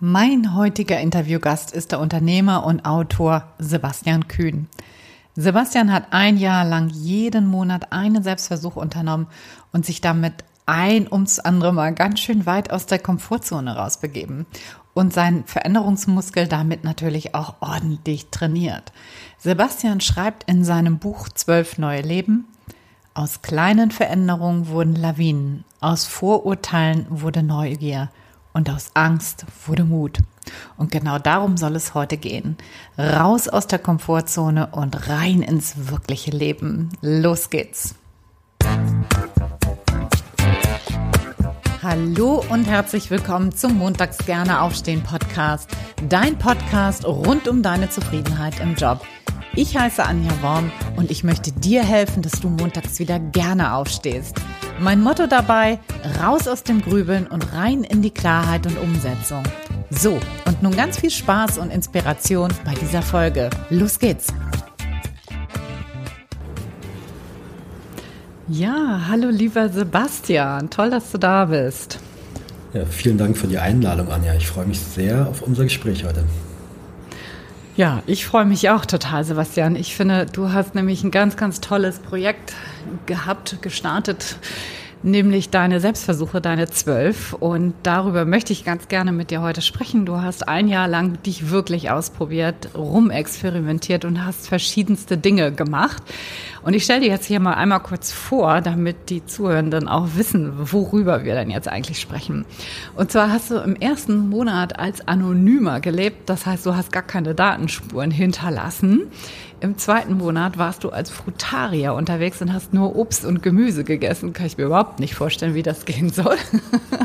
Mein heutiger Interviewgast ist der Unternehmer und Autor Sebastian Kühn. Sebastian hat ein Jahr lang jeden Monat einen Selbstversuch unternommen und sich damit ein ums andere Mal ganz schön weit aus der Komfortzone rausbegeben und seinen Veränderungsmuskel damit natürlich auch ordentlich trainiert. Sebastian schreibt in seinem Buch Zwölf neue Leben, aus kleinen Veränderungen wurden Lawinen, aus Vorurteilen wurde Neugier – und aus Angst wurde Mut. Und genau darum soll es heute gehen. Raus aus der Komfortzone und rein ins wirkliche Leben. Los geht's. Hallo und herzlich willkommen zum Montags gerne aufstehen Podcast. Dein Podcast rund um deine Zufriedenheit im Job. Ich heiße Anja Worm und ich möchte dir helfen, dass du montags wieder gerne aufstehst. Mein Motto dabei, raus aus dem Grübeln und rein in die Klarheit und Umsetzung. So, und nun ganz viel Spaß und Inspiration bei dieser Folge. Los geht's! Ja, hallo lieber Sebastian, toll, dass du da bist. Ja, vielen Dank für die Einladung, Anja. Ich freue mich sehr auf unser Gespräch heute. Ja, ich freue mich auch total, Sebastian. Ich finde, du hast nämlich ein ganz, ganz tolles Projekt gehabt, gestartet nämlich deine Selbstversuche, deine zwölf. Und darüber möchte ich ganz gerne mit dir heute sprechen. Du hast ein Jahr lang dich wirklich ausprobiert, rumexperimentiert und hast verschiedenste Dinge gemacht. Und ich stelle dir jetzt hier mal einmal kurz vor, damit die Zuhörenden auch wissen, worüber wir denn jetzt eigentlich sprechen. Und zwar hast du im ersten Monat als Anonymer gelebt. Das heißt, du hast gar keine Datenspuren hinterlassen. Im zweiten Monat warst du als Frutarier unterwegs und hast nur Obst und Gemüse gegessen. Kann ich mir überhaupt nicht vorstellen, wie das gehen soll.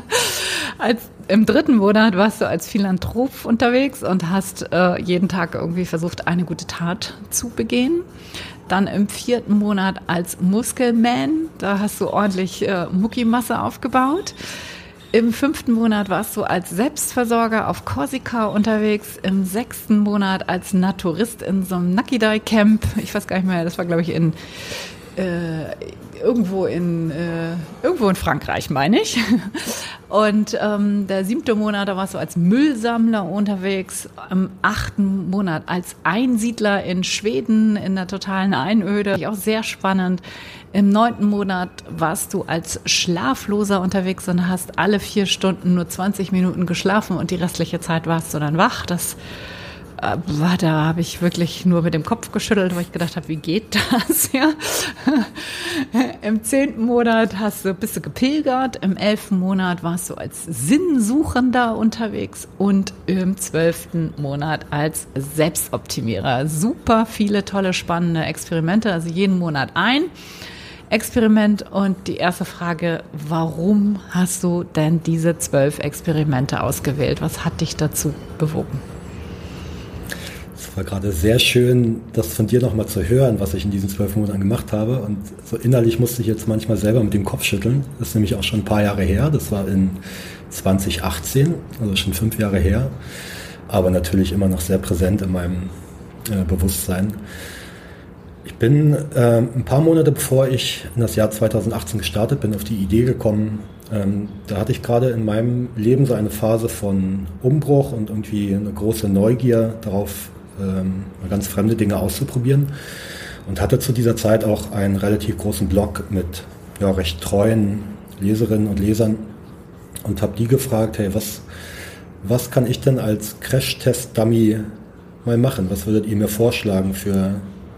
als, Im dritten Monat warst du als Philanthrop unterwegs und hast äh, jeden Tag irgendwie versucht, eine gute Tat zu begehen. Dann im vierten Monat als Muskelman, da hast du ordentlich äh, Muckimasse aufgebaut. Im fünften Monat warst du als Selbstversorger auf Korsika unterwegs. Im sechsten Monat als Naturist in so einem Nakidai Camp. Ich weiß gar nicht mehr, das war glaube ich in äh, irgendwo in äh, irgendwo in Frankreich, meine ich. Und ähm, der siebte Monat, da warst du als Müllsammler unterwegs. Im achten Monat als Einsiedler in Schweden in der totalen Einöde. Auch sehr spannend. Im neunten Monat warst du als Schlafloser unterwegs und hast alle vier Stunden nur 20 Minuten geschlafen und die restliche Zeit warst du dann wach. Das da habe ich wirklich nur mit dem Kopf geschüttelt, weil ich gedacht habe, wie geht das? Ja. Im zehnten Monat hast du, bist du gepilgert, im elften Monat warst du als Sinnsuchender unterwegs und im zwölften Monat als Selbstoptimierer. Super viele tolle, spannende Experimente, also jeden Monat ein. Experiment und die erste Frage, warum hast du denn diese zwölf Experimente ausgewählt? Was hat dich dazu bewogen? War gerade sehr schön, das von dir nochmal zu hören, was ich in diesen zwölf Monaten gemacht habe. Und so innerlich musste ich jetzt manchmal selber mit dem Kopf schütteln. Das ist nämlich auch schon ein paar Jahre her. Das war in 2018, also schon fünf Jahre her. Aber natürlich immer noch sehr präsent in meinem äh, Bewusstsein. Ich bin äh, ein paar Monate bevor ich in das Jahr 2018 gestartet bin, auf die Idee gekommen, ähm, da hatte ich gerade in meinem Leben so eine Phase von Umbruch und irgendwie eine große Neugier darauf, ähm, ganz fremde Dinge auszuprobieren. Und hatte zu dieser Zeit auch einen relativ großen Blog mit ja, recht treuen Leserinnen und Lesern und habe die gefragt, hey, was, was kann ich denn als Crash-Test-Dummy mal machen? Was würdet ihr mir vorschlagen für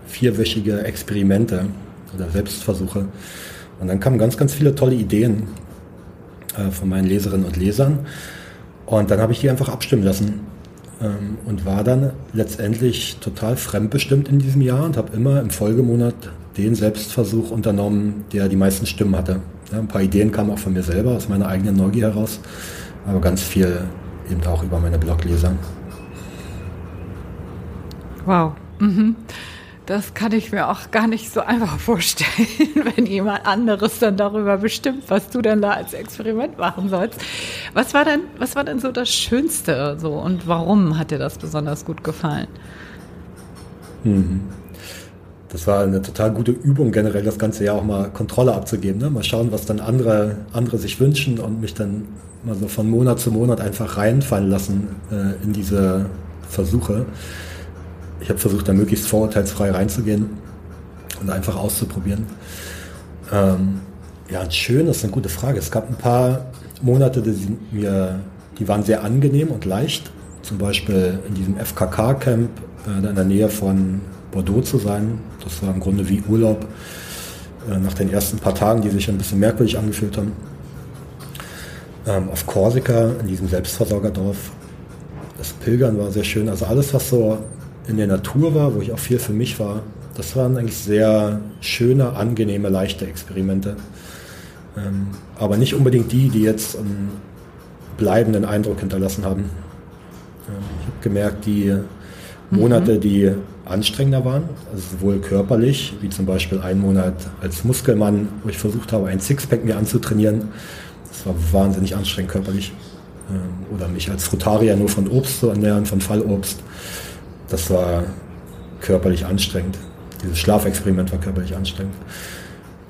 vierwöchige Experimente oder Selbstversuche? Und dann kamen ganz, ganz viele tolle Ideen äh, von meinen Leserinnen und Lesern. Und dann habe ich die einfach abstimmen lassen ähm, und war dann letztendlich total fremdbestimmt in diesem Jahr und habe immer im Folgemonat den Selbstversuch unternommen, der die meisten Stimmen hatte. Ja, ein paar Ideen kamen auch von mir selber, aus meiner eigenen Neugier heraus, aber ganz viel eben auch über meine Blogleser. Wow. Mhm. Das kann ich mir auch gar nicht so einfach vorstellen, wenn jemand anderes dann darüber bestimmt, was du dann da als Experiment machen sollst. Was war denn, was war denn so das Schönste so und warum hat dir das besonders gut gefallen? Mhm. Das war eine total gute Übung, generell das ganze Jahr auch mal Kontrolle abzugeben. Ne? Mal schauen, was dann andere, andere sich wünschen und mich dann mal so von Monat zu Monat einfach reinfallen lassen äh, in diese Versuche. Ich habe versucht, da möglichst vorurteilsfrei reinzugehen und einfach auszuprobieren. Ähm, ja, schön, ist eine gute Frage. Es gab ein paar Monate, die, mir, die waren sehr angenehm und leicht. Zum Beispiel in diesem FKK-Camp äh, in der Nähe von Bordeaux zu sein. Das war im Grunde wie Urlaub äh, nach den ersten paar Tagen, die sich ein bisschen merkwürdig angefühlt haben. Ähm, auf Korsika, in diesem Selbstversorgerdorf. Das Pilgern war sehr schön. Also alles, was so in der Natur war, wo ich auch viel für mich war, das waren eigentlich sehr schöne, angenehme, leichte Experimente. Ähm, aber nicht unbedingt die, die jetzt einen bleibenden Eindruck hinterlassen haben. Ähm, ich habe gemerkt, die Monate, mhm. die anstrengender waren, also sowohl körperlich, wie zum Beispiel ein Monat als Muskelmann, wo ich versucht habe, ein Sixpack mir anzutrainieren. Das war wahnsinnig anstrengend körperlich. Ähm, oder mich als Frutarier nur von Obst zu ernähren, von Fallobst. Das war körperlich anstrengend. Dieses Schlafexperiment war körperlich anstrengend.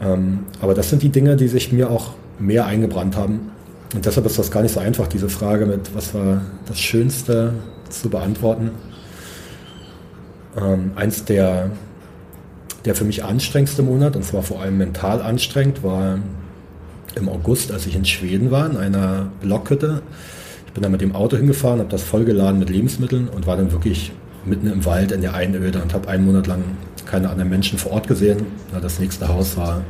Ähm, aber das sind die Dinge, die sich mir auch mehr eingebrannt haben. Und deshalb ist das gar nicht so einfach, diese Frage mit, was war das Schönste zu beantworten. Ähm, eins der, der für mich anstrengendste Monat, und zwar vor allem mental anstrengend, war im August, als ich in Schweden war, in einer Blockhütte. Ich bin da mit dem Auto hingefahren, habe das vollgeladen mit Lebensmitteln und war dann wirklich mitten im Wald in der Einöde und habe einen Monat lang keine anderen Menschen vor Ort gesehen. Das nächste Haus war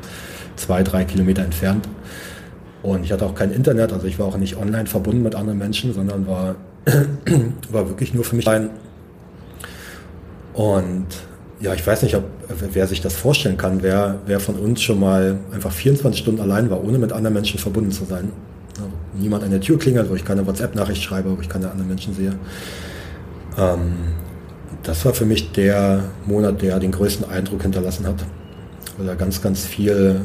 zwei, drei Kilometer entfernt. Und ich hatte auch kein Internet, also ich war auch nicht online verbunden mit anderen Menschen, sondern war, war wirklich nur für mich ein. Und ja, ich weiß nicht, ob, wer sich das vorstellen kann, wer, wer von uns schon mal einfach 24 Stunden allein war, ohne mit anderen Menschen verbunden zu sein. Niemand an der Tür klingelt, wo ich keine WhatsApp-Nachricht schreibe, wo ich keine anderen Menschen sehe. Ähm, das war für mich der Monat, der den größten Eindruck hinterlassen hat. Weil da ganz, ganz viel,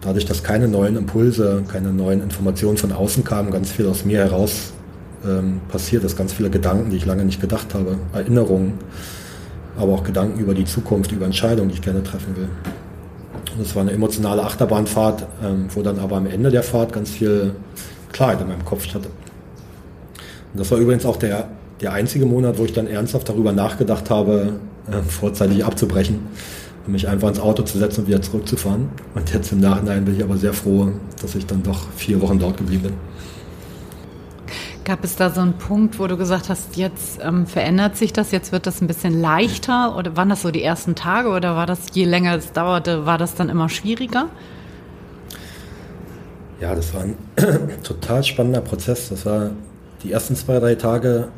dadurch, dass keine neuen Impulse, keine neuen Informationen von außen kamen, ganz viel aus mir heraus ähm, passiert ist, ganz viele Gedanken, die ich lange nicht gedacht habe, Erinnerungen, aber auch Gedanken über die Zukunft, über Entscheidungen, die ich gerne treffen will. Und es war eine emotionale Achterbahnfahrt, ähm, wo dann aber am Ende der Fahrt ganz viel Klarheit in meinem Kopf hatte. Und das war übrigens auch der der einzige Monat, wo ich dann ernsthaft darüber nachgedacht habe, äh, vorzeitig abzubrechen und mich einfach ins Auto zu setzen und wieder zurückzufahren. Und jetzt im Nachhinein bin ich aber sehr froh, dass ich dann doch vier Wochen dort geblieben bin. Gab es da so einen Punkt, wo du gesagt hast, jetzt ähm, verändert sich das, jetzt wird das ein bisschen leichter? Oder waren das so die ersten Tage oder war das, je länger es dauerte, war das dann immer schwieriger? Ja, das war ein total spannender Prozess. Das war die ersten zwei, drei Tage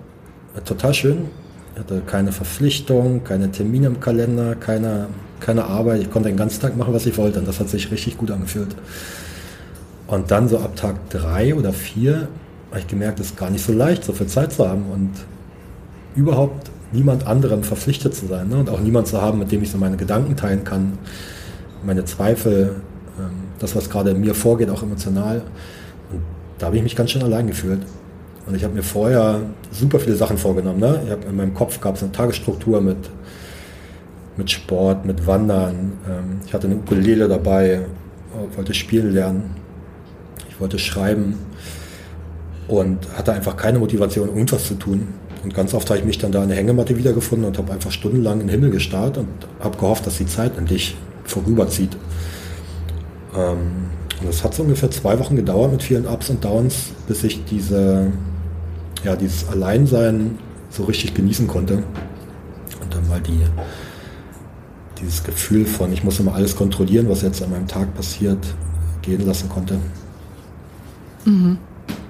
total schön. Ich hatte keine Verpflichtung, keine Termine im Kalender, keine, keine Arbeit. Ich konnte den ganzen Tag machen, was ich wollte. Und das hat sich richtig gut angefühlt. Und dann so ab Tag drei oder vier habe ich gemerkt, es ist gar nicht so leicht, so viel Zeit zu haben und überhaupt niemand anderem verpflichtet zu sein. Ne? Und auch niemand zu haben, mit dem ich so meine Gedanken teilen kann, meine Zweifel, ähm, das, was gerade in mir vorgeht, auch emotional. Und da habe ich mich ganz schön allein gefühlt. Und ich habe mir vorher super viele Sachen vorgenommen. Ne? Ich hab, in meinem Kopf gab es eine Tagesstruktur mit, mit Sport, mit Wandern. Ähm, ich hatte eine Ukulele dabei, wollte spielen lernen. Ich wollte schreiben und hatte einfach keine Motivation, irgendwas zu tun. Und ganz oft habe ich mich dann da in der Hängematte wiedergefunden und habe einfach stundenlang in den Himmel gestarrt und habe gehofft, dass die Zeit endlich vorüberzieht. Ähm, und das hat so ungefähr zwei Wochen gedauert mit vielen Ups und Downs, bis ich diese ja, dieses Alleinsein so richtig genießen konnte. Und dann mal die, dieses Gefühl von, ich muss immer alles kontrollieren, was jetzt an meinem Tag passiert, gehen lassen konnte. Mhm.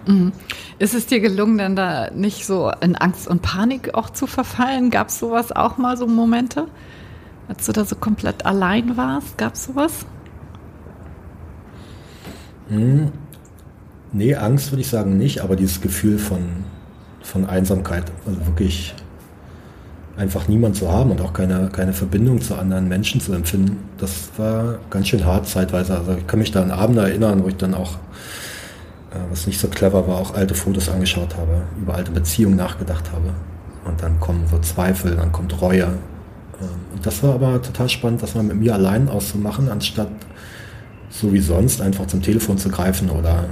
Mhm. Ist es dir gelungen, dann da nicht so in Angst und Panik auch zu verfallen? Gab es sowas auch mal, so Momente? Als du da so komplett allein warst, gab es sowas? Hm. Nee, Angst würde ich sagen nicht, aber dieses Gefühl von von Einsamkeit. Also wirklich einfach niemand zu haben und auch keine, keine Verbindung zu anderen Menschen zu empfinden. Das war ganz schön hart zeitweise. Also ich kann mich da an Abende erinnern, wo ich dann auch, äh, was nicht so clever war, auch alte Fotos angeschaut habe, über alte Beziehungen nachgedacht habe. Und dann kommen so Zweifel, dann kommt Reue. Ähm, und das war aber total spannend, das mal mit mir allein auszumachen, anstatt so wie sonst einfach zum Telefon zu greifen oder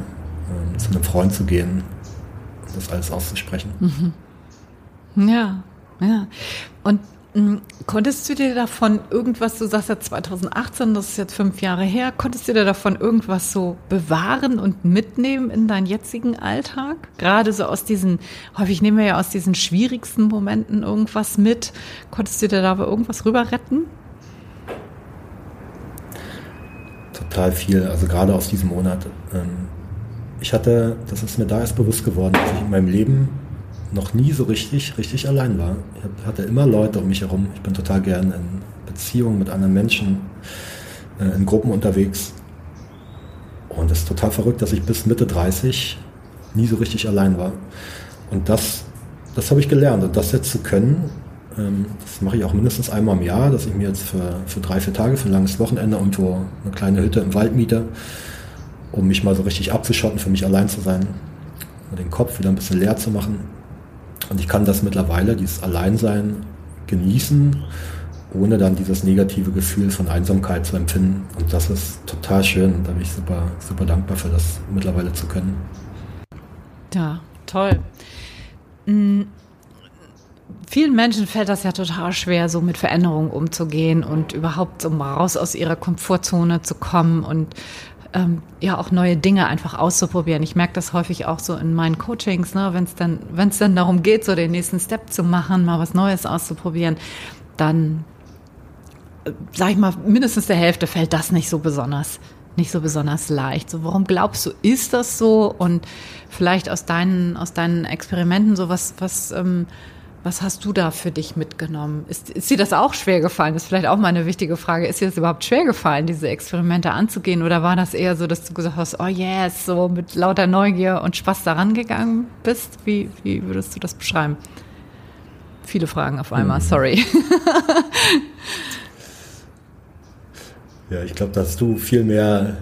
ähm, zu einem Freund zu gehen das alles auszusprechen. Mhm. Ja, ja. Und hm, konntest du dir davon irgendwas, du sagst ja 2018, das ist jetzt fünf Jahre her, konntest du dir davon irgendwas so bewahren und mitnehmen in deinen jetzigen Alltag? Gerade so aus diesen, häufig nehmen wir ja aus diesen schwierigsten Momenten irgendwas mit. Konntest du dir da irgendwas rüber retten? Total viel, also gerade aus diesem Monat. Ähm, ich hatte, das ist mir da erst bewusst geworden, dass ich in meinem Leben noch nie so richtig, richtig allein war. Ich hatte immer Leute um mich herum. Ich bin total gern in Beziehungen mit anderen Menschen, äh, in Gruppen unterwegs. Und es ist total verrückt, dass ich bis Mitte 30 nie so richtig allein war. Und das, das habe ich gelernt. Und das jetzt zu können, ähm, das mache ich auch mindestens einmal im Jahr, dass ich mir jetzt für, für drei, vier Tage, für ein langes Wochenende irgendwo eine kleine Hütte im Wald miete, um mich mal so richtig abzuschotten, für mich allein zu sein, den Kopf wieder ein bisschen leer zu machen und ich kann das mittlerweile, dieses Alleinsein, genießen, ohne dann dieses negative Gefühl von Einsamkeit zu empfinden. Und das ist total schön. Da bin ich super, super dankbar für das mittlerweile zu können. Ja, toll. Mhm. Vielen Menschen fällt das ja total schwer, so mit Veränderungen umzugehen und überhaupt mal raus aus ihrer Komfortzone zu kommen und ähm, ja auch neue Dinge einfach auszuprobieren. Ich merke das häufig auch so in meinen Coachings, ne, wenn es dann, wenn es dann darum geht, so den nächsten Step zu machen, mal was Neues auszuprobieren, dann äh, sag ich mal, mindestens der Hälfte fällt das nicht so besonders nicht so besonders leicht. So, warum glaubst du, ist das so? Und vielleicht aus deinen, aus deinen Experimenten so was, was ähm, was hast du da für dich mitgenommen? Ist, ist dir das auch schwer gefallen? Das ist vielleicht auch mal eine wichtige Frage. Ist dir das überhaupt schwer gefallen, diese Experimente anzugehen? Oder war das eher so, dass du gesagt hast, oh yes, so mit lauter Neugier und Spaß daran gegangen bist? Wie, wie würdest du das beschreiben? Viele Fragen auf einmal, hm. sorry. ja, ich glaube, dass du viel mehr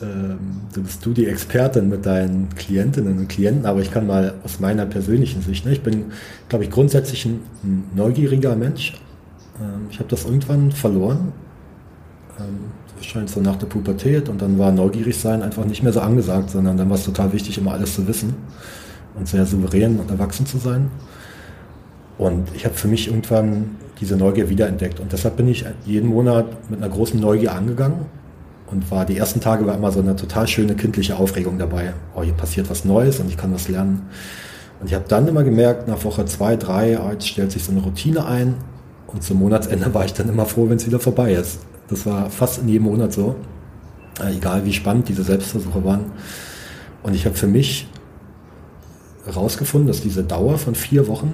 du bist du die Expertin mit deinen Klientinnen und Klienten, aber ich kann mal aus meiner persönlichen Sicht, ne, ich bin, glaube ich, grundsätzlich ein, neugieriger Mensch. Ähm, ich habe das irgendwann verloren, ähm, wahrscheinlich so nach der Pubertät und dann war neugierig sein einfach nicht mehr so angesagt, sondern dann war es total wichtig, immer alles zu wissen und sehr souverän und erwachsen zu sein. Und ich habe für mich irgendwann diese Neugier wiederentdeckt und deshalb bin ich jeden Monat mit einer großen Neugier angegangen und war die ersten Tage war immer so eine total schöne kindliche Aufregung dabei. Oh, hier passiert was Neues und ich kann was lernen. Und ich habe dann immer gemerkt, nach Woche zwei, drei, oh, jetzt stellt sich so eine Routine ein und zum Monatsende war ich dann immer froh, wenn es wieder vorbei ist. Das war fast in jedem Monat so, äh, egal wie spannend diese Selbstversuche waren. Und ich habe für mich herausgefunden, dass diese Dauer von vier Wochen,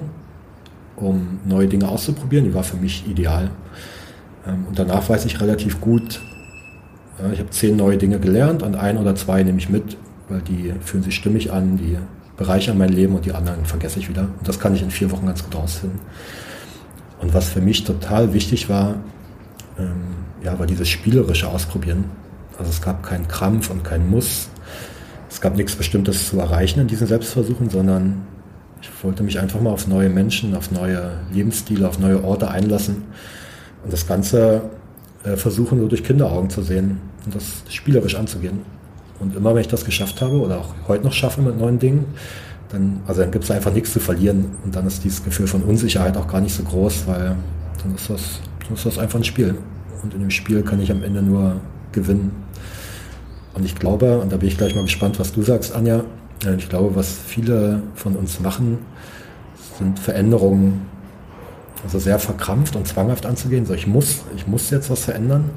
um neue Dinge auszuprobieren, die war für mich ideal. Ähm, und danach weiß ich relativ gut, ja, ich habe zehn neue Dinge gelernt und ein oder zwei nehme ich mit, weil die fühlen sich stimmig an, die bereichern mein Leben und die anderen vergesse ich wieder. Und das kann ich in vier Wochen ganz gut rausfinden. Und was für mich total wichtig war, ähm, ja, war dieses spielerische Ausprobieren. Also es gab keinen Krampf und keinen Muss. Es gab nichts Bestimmtes zu erreichen in diesen Selbstversuchen, sondern ich wollte mich einfach mal auf neue Menschen, auf neue Lebensstile, auf neue Orte einlassen. Und das Ganze äh, versuchen, so durch Kinderaugen zu sehen und das spielerisch anzugehen. Und immer wenn ich das geschafft habe oder auch heute noch schaffe mit neuen Dingen, dann, also dann gibt es einfach nichts zu verlieren und dann ist dieses Gefühl von Unsicherheit auch gar nicht so groß, weil dann ist das, dann ist das einfach ein Spiel. Und in dem Spiel kann ich am Ende nur gewinnen. Und ich glaube, und da bin ich gleich mal gespannt, was du sagst, Anja, ich glaube, was viele von uns machen, sind Veränderungen also sehr verkrampft und zwanghaft anzugehen. So, ich muss, ich muss jetzt was verändern.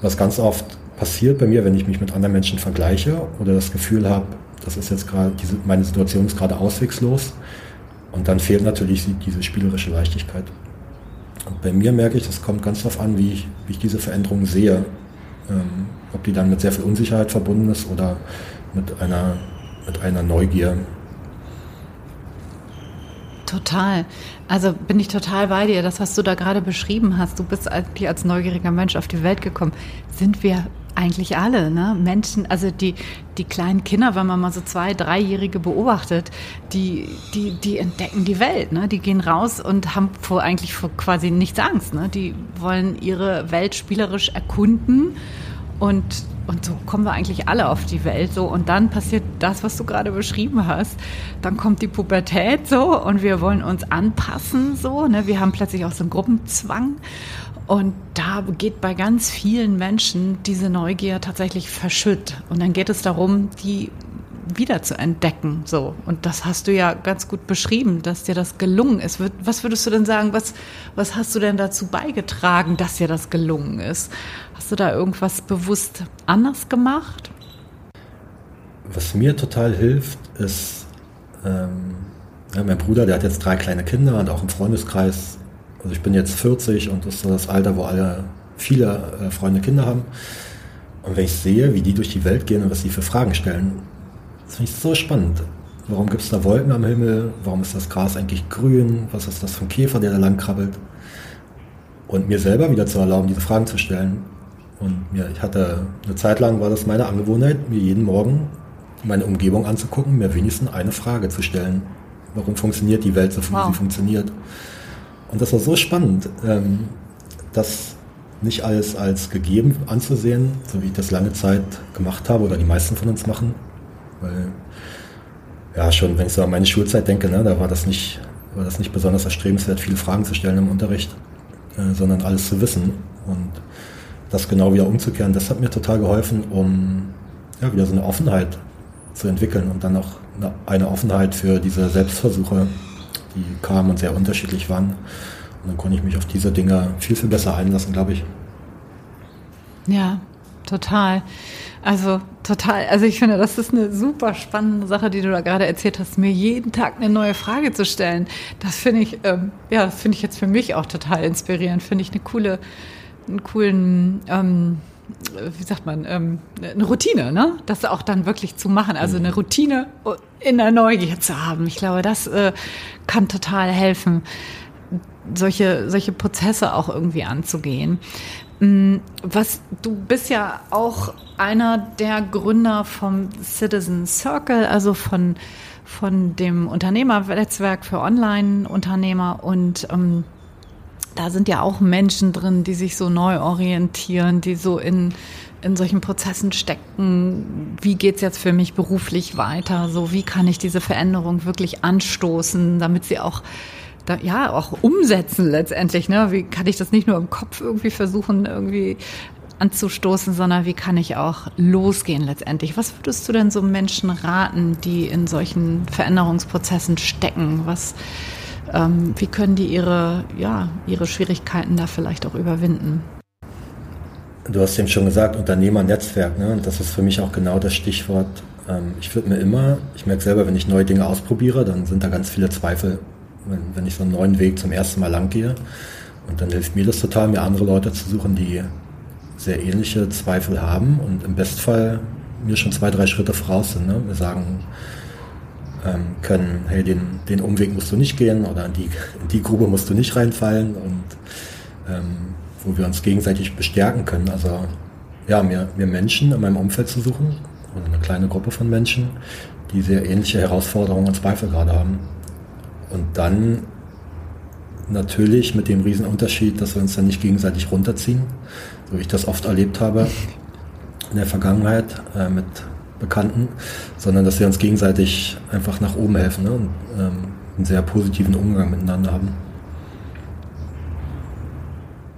Was ganz oft passiert bei mir, wenn ich mich mit anderen Menschen vergleiche oder das Gefühl habe, das ist jetzt gerade, meine Situation ist gerade auswegslos. Und dann fehlt natürlich diese spielerische Leichtigkeit. Und bei mir merke ich, das kommt ganz darauf an, wie ich, wie ich diese Veränderung sehe. Ähm, ob die dann mit sehr viel Unsicherheit verbunden ist oder mit einer, mit einer Neugier. Total. Also bin ich total bei dir. Das, was du da gerade beschrieben hast, du bist eigentlich als neugieriger Mensch auf die Welt gekommen. Sind wir eigentlich alle, ne? Menschen, also die, die kleinen Kinder, wenn man mal so zwei, dreijährige beobachtet, die, die, die entdecken die Welt, ne? Die gehen raus und haben vor, eigentlich vor quasi nichts Angst, ne? Die wollen ihre Welt spielerisch erkunden und und so kommen wir eigentlich alle auf die Welt so und dann passiert das, was du gerade beschrieben hast. Dann kommt die Pubertät so und wir wollen uns anpassen so. Ne? Wir haben plötzlich auch so einen Gruppenzwang und da geht bei ganz vielen Menschen diese Neugier tatsächlich verschütt. Und dann geht es darum, die wieder zu entdecken. So. Und das hast du ja ganz gut beschrieben, dass dir das gelungen ist. Was würdest du denn sagen, was, was hast du denn dazu beigetragen, dass dir das gelungen ist? Hast du da irgendwas bewusst anders gemacht? Was mir total hilft, ist, ähm, ja, mein Bruder, der hat jetzt drei kleine Kinder und auch im Freundeskreis. Also ich bin jetzt 40 und das ist so das Alter, wo alle viele äh, Freunde Kinder haben. Und wenn ich sehe, wie die durch die Welt gehen und was sie für Fragen stellen, das finde ich so spannend. Warum gibt es da Wolken am Himmel? Warum ist das Gras eigentlich grün? Was ist das für ein Käfer, der da lang krabbelt? Und mir selber wieder zu erlauben, diese Fragen zu stellen. Und mir, ich hatte eine Zeit lang war das meine Angewohnheit, mir jeden Morgen meine Umgebung anzugucken, mir wenigstens eine Frage zu stellen. Warum funktioniert die Welt so, wie wow. sie funktioniert? Und das war so spannend, ähm, das nicht alles als gegeben anzusehen, so wie ich das lange Zeit gemacht habe oder die meisten von uns machen, weil, ja, schon, wenn ich so an meine Schulzeit denke, ne, da war das nicht, war das nicht besonders erstrebenswert, viele Fragen zu stellen im Unterricht, äh, sondern alles zu wissen. Und das genau wieder umzukehren, das hat mir total geholfen, um ja, wieder so eine Offenheit zu entwickeln und dann auch eine, eine Offenheit für diese Selbstversuche, die kamen und sehr unterschiedlich waren. Und dann konnte ich mich auf diese Dinge viel, viel besser einlassen, glaube ich. Ja, total. Also total. Also ich finde, das ist eine super spannende Sache, die du da gerade erzählt hast, mir jeden Tag eine neue Frage zu stellen. Das finde ich, ähm, ja, finde ich jetzt für mich auch total inspirierend. Finde ich eine coole, einen coolen, ähm, wie sagt man, ähm, eine Routine, ne? Das auch dann wirklich zu machen. Also eine Routine in der Neugier zu haben. Ich glaube, das äh, kann total helfen, solche, solche Prozesse auch irgendwie anzugehen. Mm, was du bist ja auch einer der Gründer vom Citizen Circle, also von von dem Unternehmernetzwerk für Online-Unternehmer und ähm, da sind ja auch Menschen drin, die sich so neu orientieren, die so in in solchen Prozessen stecken. Wie geht's jetzt für mich beruflich weiter? So wie kann ich diese Veränderung wirklich anstoßen, damit sie auch da, ja auch umsetzen letztendlich. Ne? Wie kann ich das nicht nur im Kopf irgendwie versuchen, irgendwie anzustoßen, sondern wie kann ich auch losgehen letztendlich? Was würdest du denn so Menschen raten, die in solchen Veränderungsprozessen stecken? Was, ähm, wie können die ihre, ja, ihre Schwierigkeiten da vielleicht auch überwinden? Du hast eben schon gesagt, Unternehmernetzwerk, ne? Und das ist für mich auch genau das Stichwort. Ähm, ich würde mir immer, ich merke selber, wenn ich neue Dinge ausprobiere, dann sind da ganz viele Zweifel wenn, wenn ich so einen neuen Weg zum ersten Mal lang gehe. Und dann hilft mir das total, mir andere Leute zu suchen, die sehr ähnliche Zweifel haben und im Bestfall mir schon zwei, drei Schritte voraus sind. Ne? Wir sagen ähm, können, hey, den, den Umweg musst du nicht gehen oder in die, in die Grube musst du nicht reinfallen und ähm, wo wir uns gegenseitig bestärken können. Also ja, mir, mir Menschen in meinem Umfeld zu suchen oder eine kleine Gruppe von Menschen, die sehr ähnliche Herausforderungen und Zweifel gerade haben. Und dann natürlich mit dem Riesenunterschied, dass wir uns dann nicht gegenseitig runterziehen, so wie ich das oft erlebt habe in der Vergangenheit äh, mit Bekannten, sondern dass wir uns gegenseitig einfach nach oben helfen ne, und ähm, einen sehr positiven Umgang miteinander haben.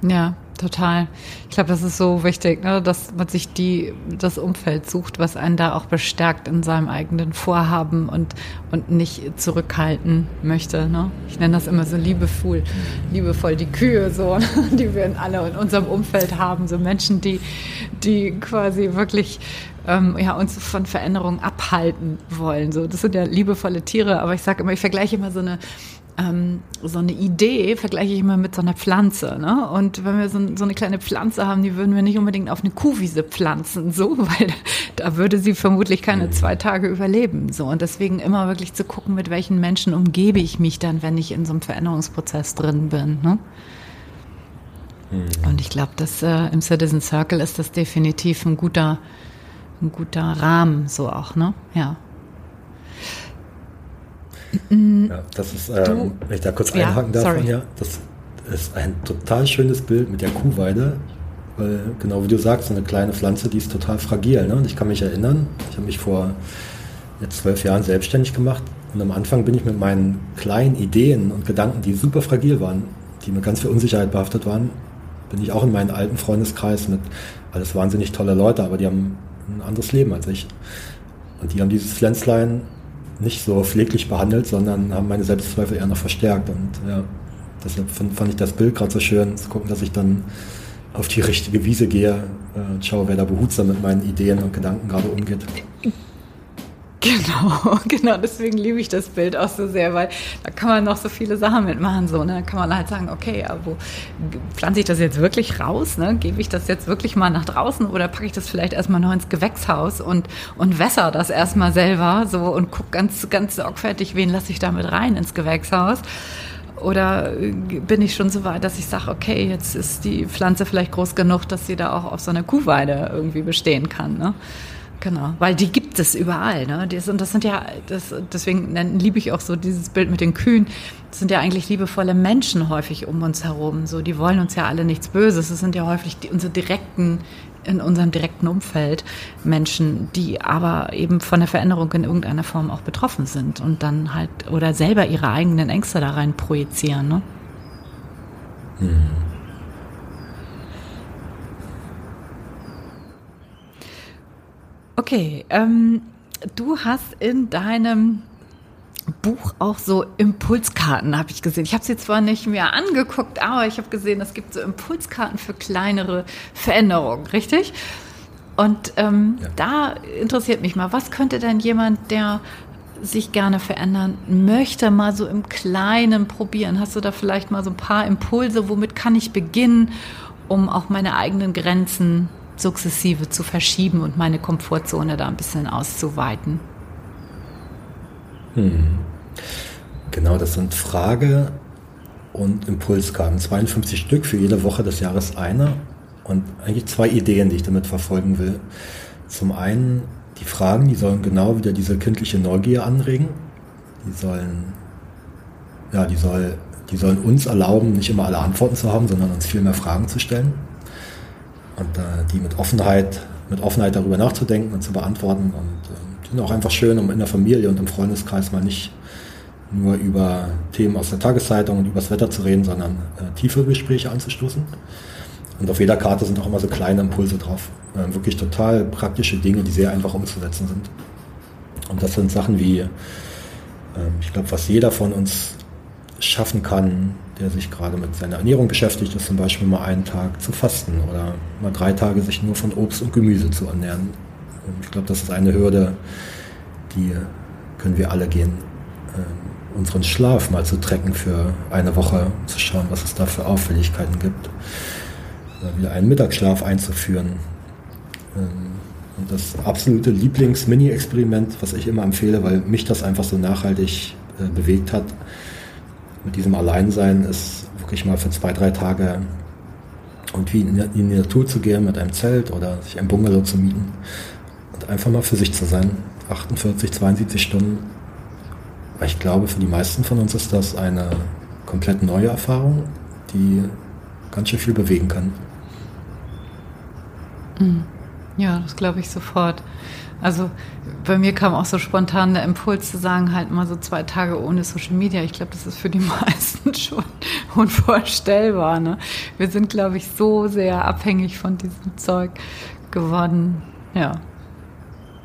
Ja, total. Ich glaube, das ist so wichtig, ne, dass man sich die, das Umfeld sucht, was einen da auch bestärkt in seinem eigenen Vorhaben und, und nicht zurückhalten möchte. Ne? Ich nenne das immer so liebevoll, liebevoll die Kühe, so, die wir in alle in unserem Umfeld haben. So Menschen, die, die quasi wirklich ähm, ja, uns von Veränderungen abhalten wollen. So, das sind ja liebevolle Tiere, aber ich sage immer, ich vergleiche immer so eine ähm, so eine Idee vergleiche ich immer mit so einer Pflanze. Ne? Und wenn wir so, so, eine kleine Pflanze haben, die würden wir nicht unbedingt auf eine Kuhwiese pflanzen, so, weil da würde sie vermutlich keine mhm. zwei Tage überleben. So. Und deswegen immer wirklich zu gucken, mit welchen Menschen umgebe ich mich dann, wenn ich in so einem Veränderungsprozess drin bin. Ne? Mhm. Und ich glaube, dass äh, im Citizen Circle ist das definitiv ein guter, ein guter Rahmen, so auch, ne? Ja. Ja, das ist, ähm, wenn ich da kurz einhaken darf, ja, das ist ein total schönes Bild mit der Kuhweide, Weil genau wie du sagst, so eine kleine Pflanze, die ist total fragil. Ne? Und ich kann mich erinnern, ich habe mich vor jetzt zwölf Jahren selbstständig gemacht und am Anfang bin ich mit meinen kleinen Ideen und Gedanken, die super fragil waren, die mit ganz viel Unsicherheit behaftet waren, bin ich auch in meinen alten Freundeskreis mit alles wahnsinnig tolle Leute, aber die haben ein anderes Leben als ich. Und die haben dieses Pflänzlein nicht so pfleglich behandelt, sondern haben meine Selbstzweifel eher noch verstärkt. Und ja, deshalb fand ich das Bild gerade so schön, zu gucken, dass ich dann auf die richtige Wiese gehe äh, und schaue, wer da behutsam mit meinen Ideen und Gedanken gerade umgeht. Genau, genau, deswegen liebe ich das Bild auch so sehr, weil da kann man noch so viele Sachen mitmachen. So, ne? Da kann man halt sagen, okay, aber wo pflanze ich das jetzt wirklich raus? Ne? Gebe ich das jetzt wirklich mal nach draußen oder packe ich das vielleicht erstmal noch ins Gewächshaus und, und wässer das erstmal selber so und gucke ganz, ganz sorgfältig, wen lasse ich damit rein ins Gewächshaus? Oder bin ich schon so weit, dass ich sage, okay, jetzt ist die Pflanze vielleicht groß genug, dass sie da auch auf so einer Kuhweide irgendwie bestehen kann. Ne? Genau, weil die gibt es überall. Ne? Das, und das sind ja, das, deswegen liebe ich auch so dieses Bild mit den Kühen. Das sind ja eigentlich liebevolle Menschen häufig um uns herum. So, die wollen uns ja alle nichts Böses. Das sind ja häufig die, unsere direkten, in unserem direkten Umfeld Menschen, die aber eben von der Veränderung in irgendeiner Form auch betroffen sind und dann halt oder selber ihre eigenen Ängste da rein projizieren. Ne? Mhm. Okay, ähm, du hast in deinem Buch auch so Impulskarten, habe ich gesehen. Ich habe sie zwar nicht mehr angeguckt, aber ich habe gesehen, es gibt so Impulskarten für kleinere Veränderungen, richtig? Und ähm, ja. da interessiert mich mal, was könnte denn jemand, der sich gerne verändern möchte, mal so im Kleinen probieren? Hast du da vielleicht mal so ein paar Impulse, womit kann ich beginnen, um auch meine eigenen Grenzen sukzessive zu verschieben und meine Komfortzone da ein bisschen auszuweiten. Hm. Genau, das sind Frage und Impulskarten. 52 Stück für jede Woche des Jahres eine und eigentlich zwei Ideen, die ich damit verfolgen will. Zum einen die Fragen, die sollen genau wieder diese kindliche Neugier anregen. Die sollen, ja, die soll, die sollen uns erlauben, nicht immer alle Antworten zu haben, sondern uns viel mehr Fragen zu stellen und äh, die mit Offenheit, mit Offenheit darüber nachzudenken und zu beantworten. Und äh, die sind auch einfach schön, um in der Familie und im Freundeskreis mal nicht nur über Themen aus der Tageszeitung und übers Wetter zu reden, sondern äh, tiefe Gespräche anzustoßen. Und auf jeder Karte sind auch immer so kleine Impulse drauf. Äh, wirklich total praktische Dinge, die sehr einfach umzusetzen sind. Und das sind Sachen wie, äh, ich glaube, was jeder von uns schaffen kann, der sich gerade mit seiner Ernährung beschäftigt, ist zum Beispiel mal einen Tag zu fasten oder mal drei Tage sich nur von Obst und Gemüse zu ernähren. Ich glaube, das ist eine Hürde, die können wir alle gehen. Ähm, unseren Schlaf mal zu trecken für eine Woche, zu schauen, was es da für Auffälligkeiten gibt. Wieder einen Mittagsschlaf einzuführen. Ähm, und das absolute Lieblings-Mini-Experiment, was ich immer empfehle, weil mich das einfach so nachhaltig äh, bewegt hat, mit diesem Alleinsein ist wirklich mal für zwei, drei Tage irgendwie in die Natur zu gehen mit einem Zelt oder sich ein Bungalow zu mieten und einfach mal für sich zu sein. 48, 72 Stunden. Weil ich glaube, für die meisten von uns ist das eine komplett neue Erfahrung, die ganz schön viel bewegen kann. Mhm. Ja, das glaube ich sofort. Also bei mir kam auch so spontan der Impuls zu sagen, halt mal so zwei Tage ohne Social Media. Ich glaube, das ist für die meisten schon unvorstellbar. Ne? Wir sind, glaube ich, so sehr abhängig von diesem Zeug geworden. Ja.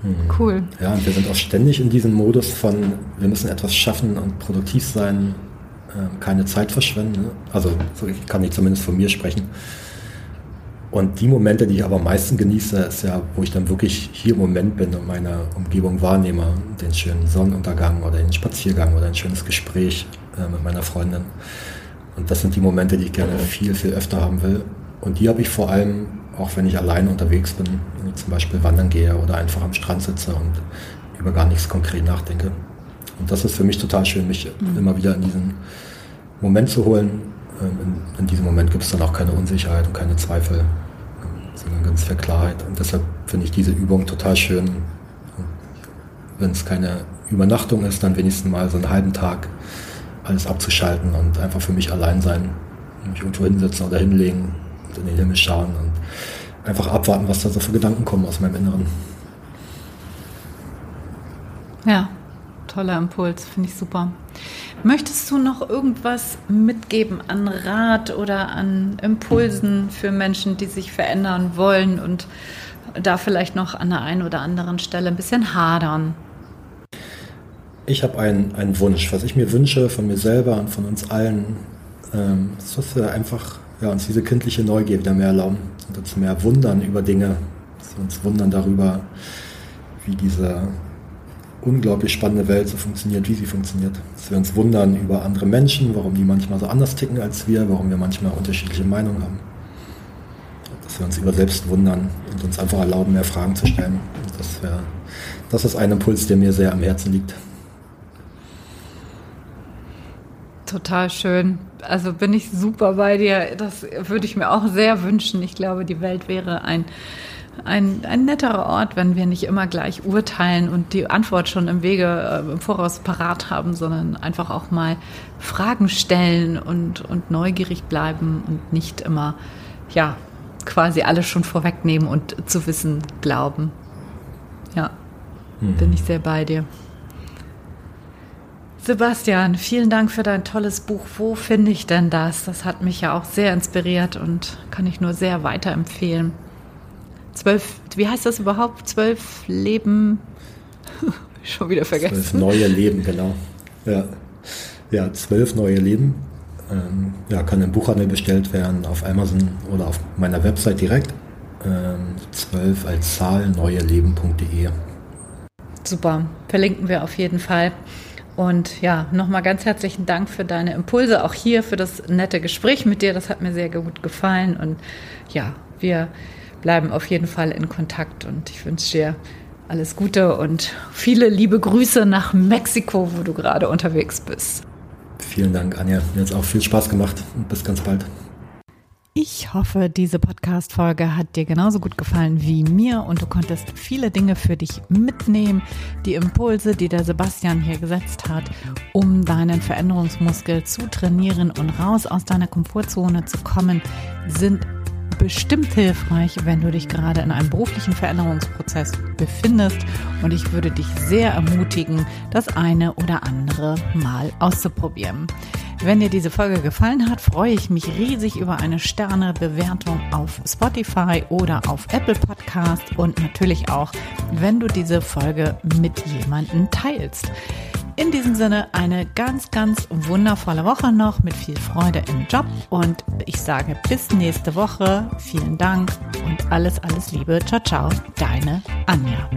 Mhm. Cool. Ja, und wir sind auch ständig in diesem Modus von, wir müssen etwas schaffen und produktiv sein, ähm, keine Zeit verschwenden. Also so kann ich zumindest von mir sprechen. Und die Momente, die ich aber am meisten genieße, ist ja, wo ich dann wirklich hier im Moment bin und meine Umgebung wahrnehme. Den schönen Sonnenuntergang oder den Spaziergang oder ein schönes Gespräch äh, mit meiner Freundin. Und das sind die Momente, die ich gerne viel, viel öfter haben will. Und die habe ich vor allem, auch wenn ich alleine unterwegs bin, wenn ich zum Beispiel wandern gehe oder einfach am Strand sitze und über gar nichts konkret nachdenke. Und das ist für mich total schön, mich mhm. immer wieder in diesen Moment zu holen. Ähm, in, in diesem Moment gibt es dann auch keine Unsicherheit und keine Zweifel sondern ganz viel Klarheit. Und deshalb finde ich diese Übung total schön. Wenn es keine Übernachtung ist, dann wenigstens mal so einen halben Tag alles abzuschalten und einfach für mich allein sein. Mich irgendwo hinsetzen oder hinlegen, und in den Himmel schauen und einfach abwarten, was da so für Gedanken kommen aus meinem Inneren. Ja, toller Impuls, finde ich super. Möchtest du noch irgendwas mitgeben an Rat oder an Impulsen für Menschen, die sich verändern wollen und da vielleicht noch an der einen oder anderen Stelle ein bisschen hadern? Ich habe einen, einen Wunsch, was ich mir wünsche von mir selber und von uns allen, ähm, ist, dass wir einfach ja, uns diese kindliche Neugier wieder mehr erlauben und uns mehr wundern über Dinge, dass wir uns wundern darüber, wie diese unglaublich spannende Welt so funktioniert, wie sie funktioniert. Dass wir uns wundern über andere Menschen, warum die manchmal so anders ticken als wir, warum wir manchmal unterschiedliche Meinungen haben. Dass wir uns über selbst wundern und uns einfach erlauben, mehr Fragen zu stellen. das, wär, das ist ein Impuls, der mir sehr am Herzen liegt. Total schön. Also bin ich super bei dir. Das würde ich mir auch sehr wünschen. Ich glaube, die Welt wäre ein ein, ein netterer Ort, wenn wir nicht immer gleich urteilen und die Antwort schon im Wege äh, im Voraus parat haben, sondern einfach auch mal Fragen stellen und, und neugierig bleiben und nicht immer, ja, quasi alles schon vorwegnehmen und zu wissen glauben. Ja, mhm. bin ich sehr bei dir. Sebastian, vielen Dank für dein tolles Buch. Wo finde ich denn das? Das hat mich ja auch sehr inspiriert und kann ich nur sehr weiterempfehlen. Zwölf, wie heißt das überhaupt? Zwölf Leben, schon wieder vergessen. Zwölf neue Leben, genau. Ja, ja zwölf neue Leben. Ähm, ja, kann im Buchhandel bestellt werden, auf Amazon oder auf meiner Website direkt. Ähm, zwölf als Zahl neueleben.de. Super, verlinken wir auf jeden Fall. Und ja, nochmal ganz herzlichen Dank für deine Impulse, auch hier für das nette Gespräch mit dir. Das hat mir sehr gut gefallen. Und ja, wir bleiben auf jeden Fall in Kontakt und ich wünsche dir alles Gute und viele liebe Grüße nach Mexiko, wo du gerade unterwegs bist. Vielen Dank, Anja. Mir hat es auch viel Spaß gemacht und bis ganz bald. Ich hoffe, diese Podcast-Folge hat dir genauso gut gefallen wie mir und du konntest viele Dinge für dich mitnehmen. Die Impulse, die der Sebastian hier gesetzt hat, um deinen Veränderungsmuskel zu trainieren und raus aus deiner Komfortzone zu kommen, sind bestimmt hilfreich, wenn du dich gerade in einem beruflichen Veränderungsprozess befindest. Und ich würde dich sehr ermutigen, das eine oder andere mal auszuprobieren. Wenn dir diese Folge gefallen hat, freue ich mich riesig über eine Sternebewertung auf Spotify oder auf Apple Podcast und natürlich auch, wenn du diese Folge mit jemandem teilst. In diesem Sinne eine ganz, ganz wundervolle Woche noch mit viel Freude im Job und ich sage bis nächste Woche. Vielen Dank und alles, alles Liebe. Ciao, ciao. Deine Anja.